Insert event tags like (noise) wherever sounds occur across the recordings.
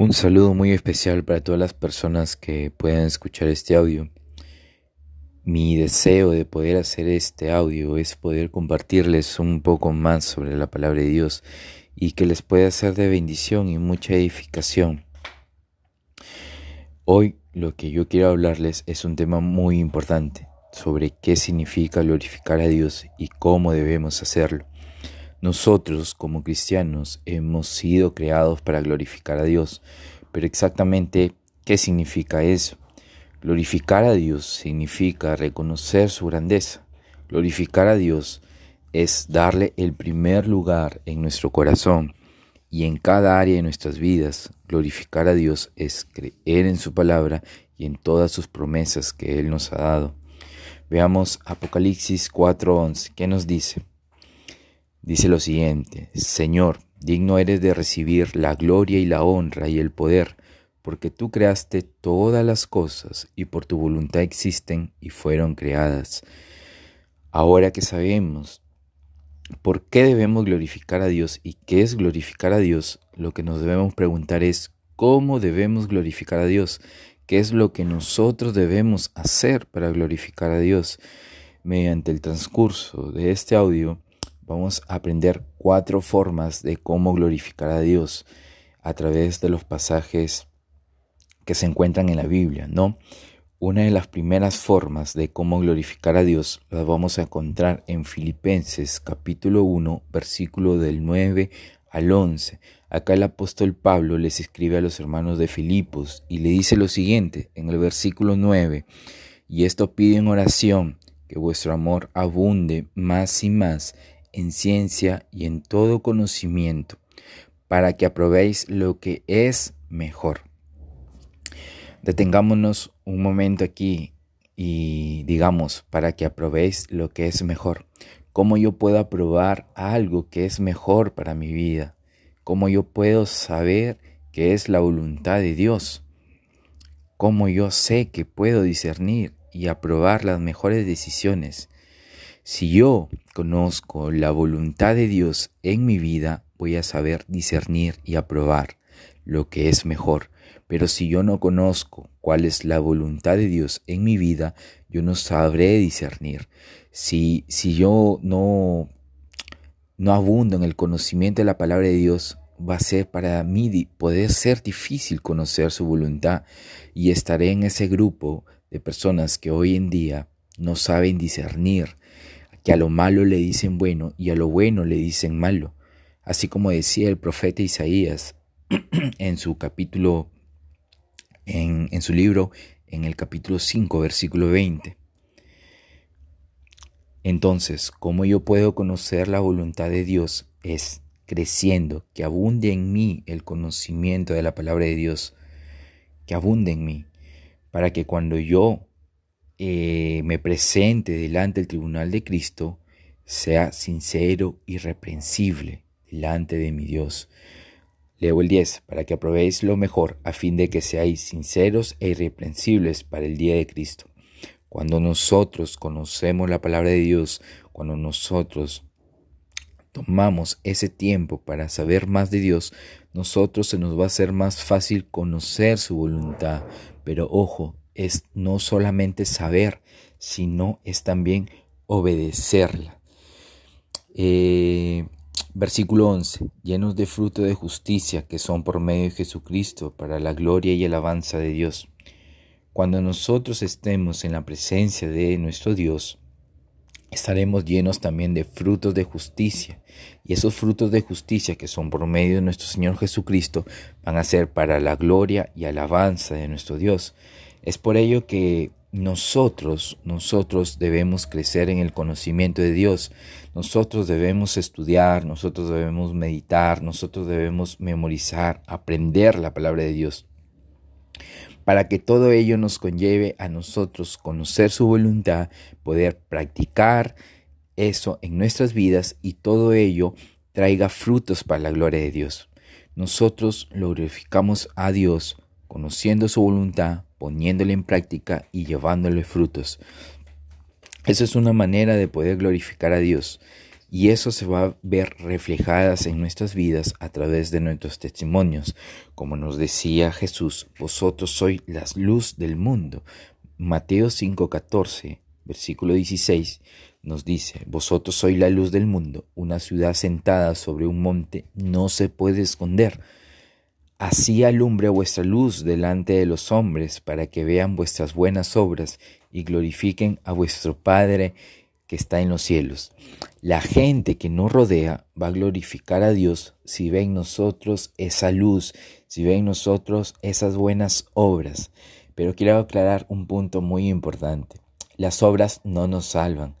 Un saludo muy especial para todas las personas que puedan escuchar este audio. Mi deseo de poder hacer este audio es poder compartirles un poco más sobre la palabra de Dios y que les pueda ser de bendición y mucha edificación. Hoy lo que yo quiero hablarles es un tema muy importante sobre qué significa glorificar a Dios y cómo debemos hacerlo. Nosotros como cristianos hemos sido creados para glorificar a Dios, pero exactamente ¿qué significa eso? Glorificar a Dios significa reconocer su grandeza. Glorificar a Dios es darle el primer lugar en nuestro corazón y en cada área de nuestras vidas. Glorificar a Dios es creer en su palabra y en todas sus promesas que Él nos ha dado. Veamos Apocalipsis 4:11. ¿Qué nos dice? Dice lo siguiente, Señor, digno eres de recibir la gloria y la honra y el poder, porque tú creaste todas las cosas y por tu voluntad existen y fueron creadas. Ahora que sabemos por qué debemos glorificar a Dios y qué es glorificar a Dios, lo que nos debemos preguntar es cómo debemos glorificar a Dios, qué es lo que nosotros debemos hacer para glorificar a Dios. Mediante el transcurso de este audio, vamos a aprender cuatro formas de cómo glorificar a Dios a través de los pasajes que se encuentran en la Biblia, ¿no? Una de las primeras formas de cómo glorificar a Dios las vamos a encontrar en Filipenses capítulo 1, versículo del 9 al 11. Acá el apóstol Pablo les escribe a los hermanos de Filipos y le dice lo siguiente en el versículo 9, y esto pide en oración que vuestro amor abunde más y más en ciencia y en todo conocimiento, para que aprobéis lo que es mejor. Detengámonos un momento aquí y digamos, para que aprobéis lo que es mejor. ¿Cómo yo puedo aprobar algo que es mejor para mi vida? ¿Cómo yo puedo saber que es la voluntad de Dios? ¿Cómo yo sé que puedo discernir y aprobar las mejores decisiones? Si yo conozco la voluntad de Dios en mi vida, voy a saber discernir y aprobar lo que es mejor. Pero si yo no conozco cuál es la voluntad de Dios en mi vida, yo no sabré discernir. Si, si yo no, no abundo en el conocimiento de la palabra de Dios, va a ser para mí poder ser difícil conocer su voluntad y estaré en ese grupo de personas que hoy en día no saben discernir que a lo malo le dicen bueno y a lo bueno le dicen malo, así como decía el profeta Isaías (clears throat) en su capítulo, en, en su libro, en el capítulo 5, versículo 20. Entonces, ¿cómo yo puedo conocer la voluntad de Dios? Es creciendo, que abunde en mí el conocimiento de la palabra de Dios, que abunde en mí, para que cuando yo eh, me presente delante del tribunal de Cristo, sea sincero y reprensible delante de mi Dios. Leo el 10, para que aprobéis lo mejor, a fin de que seáis sinceros e irreprensibles para el día de Cristo. Cuando nosotros conocemos la palabra de Dios, cuando nosotros tomamos ese tiempo para saber más de Dios, nosotros se nos va a hacer más fácil conocer su voluntad. Pero ojo, es no solamente saber, sino es también obedecerla. Eh, versículo 11, llenos de fruto de justicia que son por medio de Jesucristo para la gloria y alabanza de Dios. Cuando nosotros estemos en la presencia de nuestro Dios, estaremos llenos también de frutos de justicia. Y esos frutos de justicia que son por medio de nuestro Señor Jesucristo van a ser para la gloria y alabanza de nuestro Dios. Es por ello que nosotros, nosotros debemos crecer en el conocimiento de Dios. Nosotros debemos estudiar, nosotros debemos meditar, nosotros debemos memorizar, aprender la palabra de Dios. Para que todo ello nos conlleve a nosotros conocer su voluntad, poder practicar eso en nuestras vidas y todo ello traiga frutos para la gloria de Dios. Nosotros glorificamos a Dios conociendo su voluntad, poniéndole en práctica y llevándole frutos. Esa es una manera de poder glorificar a Dios. Y eso se va a ver reflejadas en nuestras vidas a través de nuestros testimonios. Como nos decía Jesús, vosotros sois la luz del mundo. Mateo 5:14, versículo 16, nos dice, vosotros sois la luz del mundo. Una ciudad sentada sobre un monte no se puede esconder. Así alumbre vuestra luz delante de los hombres, para que vean vuestras buenas obras y glorifiquen a vuestro Padre que está en los cielos. La gente que nos rodea va a glorificar a Dios si ve en nosotros esa luz, si ve en nosotros esas buenas obras. Pero quiero aclarar un punto muy importante. Las obras no nos salvan,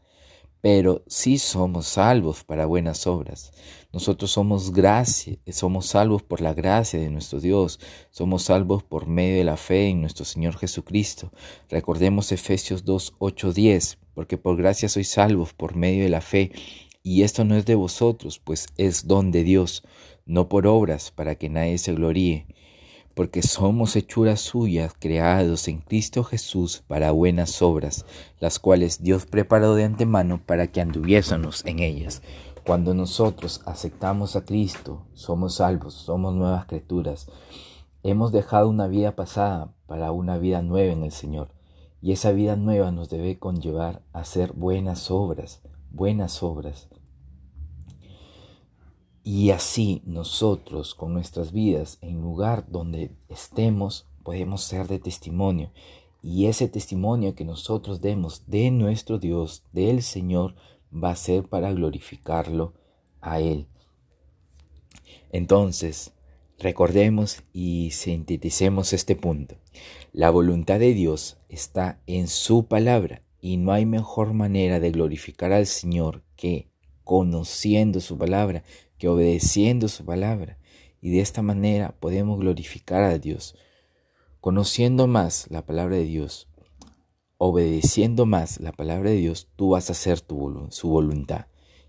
pero sí somos salvos para buenas obras. Nosotros somos gracia, somos salvos por la gracia de nuestro Dios, somos salvos por medio de la fe en nuestro Señor Jesucristo. Recordemos Efesios 2, 8, 10, porque por gracia sois salvos por medio de la fe, y esto no es de vosotros, pues es don de Dios, no por obras, para que nadie se gloríe porque somos hechuras suyas, creados en Cristo Jesús para buenas obras, las cuales Dios preparó de antemano para que anduviésemos en ellas. Cuando nosotros aceptamos a Cristo, somos salvos, somos nuevas criaturas. Hemos dejado una vida pasada para una vida nueva en el Señor. Y esa vida nueva nos debe conllevar a hacer buenas obras, buenas obras. Y así nosotros con nuestras vidas, en lugar donde estemos, podemos ser de testimonio. Y ese testimonio que nosotros demos de nuestro Dios, del Señor, va a ser para glorificarlo a Él. Entonces, recordemos y sinteticemos este punto. La voluntad de Dios está en su palabra y no hay mejor manera de glorificar al Señor que conociendo su palabra, que obedeciendo su palabra. Y de esta manera podemos glorificar a Dios. Conociendo más la palabra de Dios, obedeciendo más la palabra de Dios, tú vas a hacer tu, su voluntad.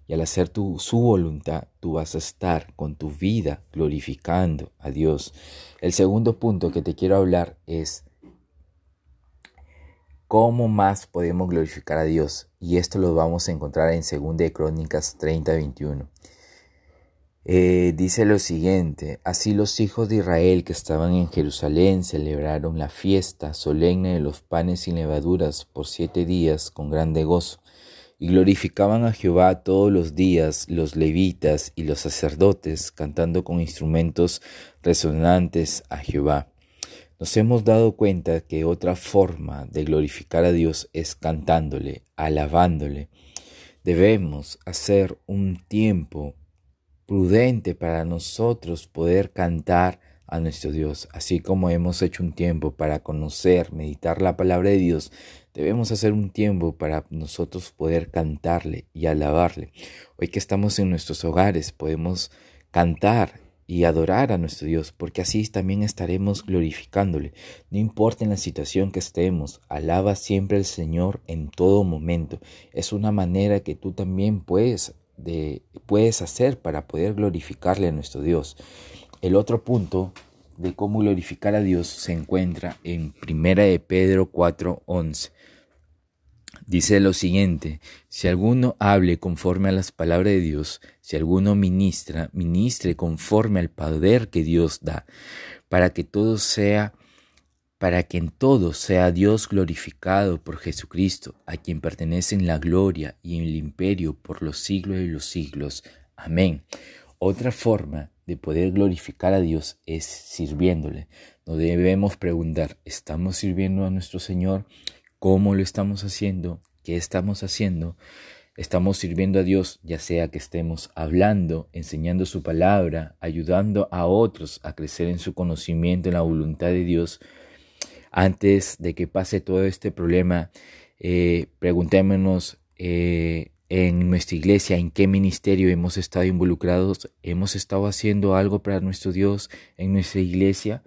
Y al hacer tu, su voluntad, tú vas a estar con tu vida glorificando a Dios. El segundo punto que te quiero hablar es cómo más podemos glorificar a Dios. Y esto lo vamos a encontrar en 2 de Crónicas 30, 21. Eh, dice lo siguiente, así los hijos de Israel que estaban en Jerusalén celebraron la fiesta solemne de los panes sin levaduras por siete días con grande gozo, y glorificaban a Jehová todos los días los levitas y los sacerdotes, cantando con instrumentos resonantes a Jehová. Nos hemos dado cuenta que otra forma de glorificar a Dios es cantándole, alabándole. Debemos hacer un tiempo prudente para nosotros poder cantar a nuestro Dios. Así como hemos hecho un tiempo para conocer, meditar la palabra de Dios, debemos hacer un tiempo para nosotros poder cantarle y alabarle. Hoy que estamos en nuestros hogares, podemos cantar y adorar a nuestro Dios, porque así también estaremos glorificándole. No importa en la situación que estemos, alaba siempre al Señor en todo momento. Es una manera que tú también puedes de, puedes hacer para poder glorificarle a nuestro Dios. El otro punto de cómo glorificar a Dios se encuentra en Primera de Pedro 4:11. Dice lo siguiente, si alguno hable conforme a las palabras de Dios, si alguno ministra, ministre conforme al poder que Dios da, para que todo sea para que en todo sea Dios glorificado por Jesucristo, a quien pertenecen la gloria y el imperio por los siglos de los siglos. Amén. Otra forma de poder glorificar a Dios es sirviéndole. No debemos preguntar, ¿estamos sirviendo a nuestro Señor? ¿Cómo lo estamos haciendo? ¿Qué estamos haciendo? Estamos sirviendo a Dios, ya sea que estemos hablando, enseñando su palabra, ayudando a otros a crecer en su conocimiento en la voluntad de Dios, antes de que pase todo este problema, eh, preguntémonos eh, en nuestra iglesia en qué ministerio hemos estado involucrados, hemos estado haciendo algo para nuestro Dios en nuestra iglesia.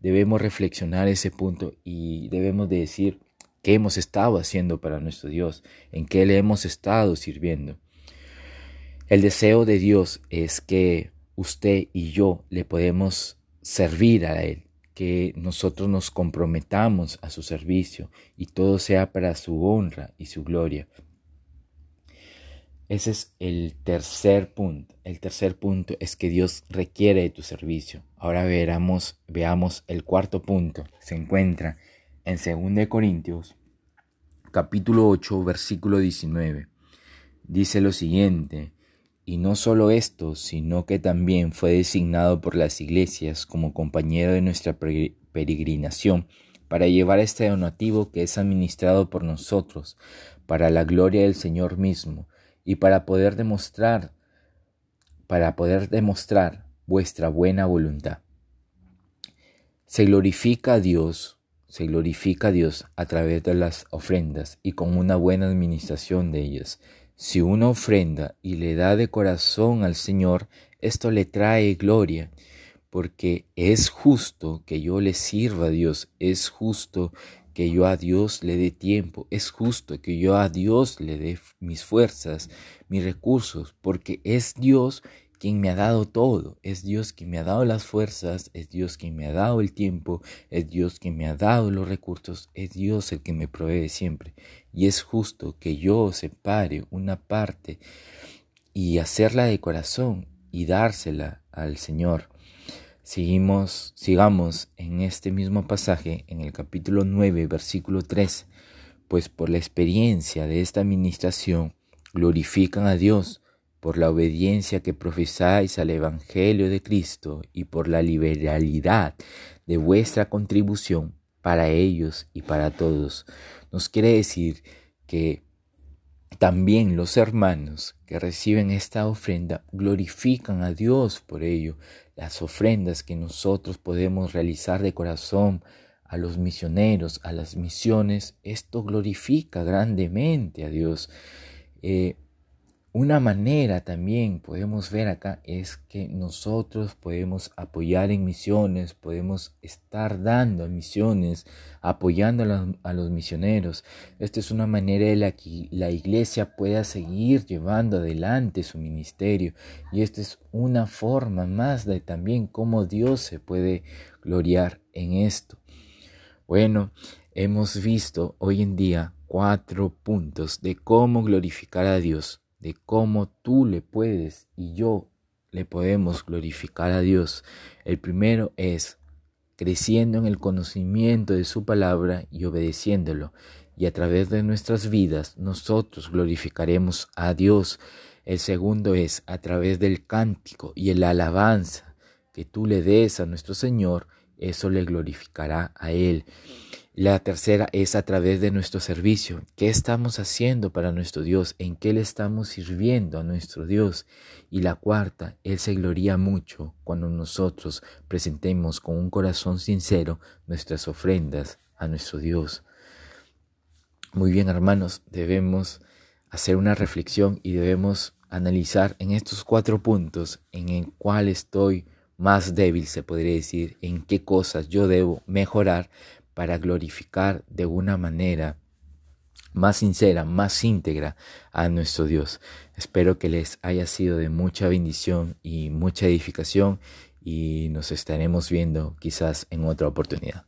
Debemos reflexionar ese punto y debemos de decir qué hemos estado haciendo para nuestro Dios, en qué le hemos estado sirviendo. El deseo de Dios es que usted y yo le podemos servir a Él, que nosotros nos comprometamos a su servicio y todo sea para su honra y su gloria. Ese es el tercer punto. El tercer punto es que Dios requiere de tu servicio. Ahora veamos, veamos el cuarto punto. Se encuentra en 2 Corintios capítulo 8 versículo 19. Dice lo siguiente, y no solo esto, sino que también fue designado por las iglesias como compañero de nuestra peregrinación para llevar este donativo que es administrado por nosotros, para la gloria del Señor mismo y para poder demostrar para poder demostrar vuestra buena voluntad. Se glorifica a Dios, se glorifica a Dios a través de las ofrendas y con una buena administración de ellas. Si uno ofrenda y le da de corazón al Señor, esto le trae gloria, porque es justo que yo le sirva a Dios, es justo que yo a Dios le dé tiempo, es justo que yo a Dios le dé mis fuerzas, mis recursos, porque es Dios quien me ha dado todo, es Dios quien me ha dado las fuerzas, es Dios quien me ha dado el tiempo, es Dios quien me ha dado los recursos, es Dios el que me provee siempre. Y es justo que yo separe una parte y hacerla de corazón y dársela al Señor. Seguimos, sigamos en este mismo pasaje, en el capítulo 9, versículo 3, pues por la experiencia de esta administración glorifican a Dios por la obediencia que profesáis al Evangelio de Cristo y por la liberalidad de vuestra contribución para ellos y para todos. Nos quiere decir que también los hermanos que reciben esta ofrenda glorifican a Dios por ello. Las ofrendas que nosotros podemos realizar de corazón a los misioneros, a las misiones, esto glorifica grandemente a Dios. Eh, una manera también podemos ver acá es que nosotros podemos apoyar en misiones, podemos estar dando a misiones, apoyando a los, misioneros. Esta es una manera de la que la iglesia pueda seguir llevando adelante su ministerio. Y esta es una forma más de también cómo Dios se puede gloriar en esto. Bueno, hemos visto hoy en día cuatro puntos de cómo glorificar a Dios de cómo tú le puedes y yo le podemos glorificar a Dios. El primero es creciendo en el conocimiento de su palabra y obedeciéndolo. Y a través de nuestras vidas nosotros glorificaremos a Dios. El segundo es a través del cántico y el alabanza que tú le des a nuestro Señor, eso le glorificará a Él. La tercera es a través de nuestro servicio. ¿Qué estamos haciendo para nuestro Dios? ¿En qué le estamos sirviendo a nuestro Dios? Y la cuarta, Él se gloria mucho cuando nosotros presentemos con un corazón sincero nuestras ofrendas a nuestro Dios. Muy bien, hermanos, debemos hacer una reflexión y debemos analizar en estos cuatro puntos en el cual estoy más débil, se podría decir, en qué cosas yo debo mejorar para glorificar de una manera más sincera, más íntegra a nuestro Dios. Espero que les haya sido de mucha bendición y mucha edificación y nos estaremos viendo quizás en otra oportunidad.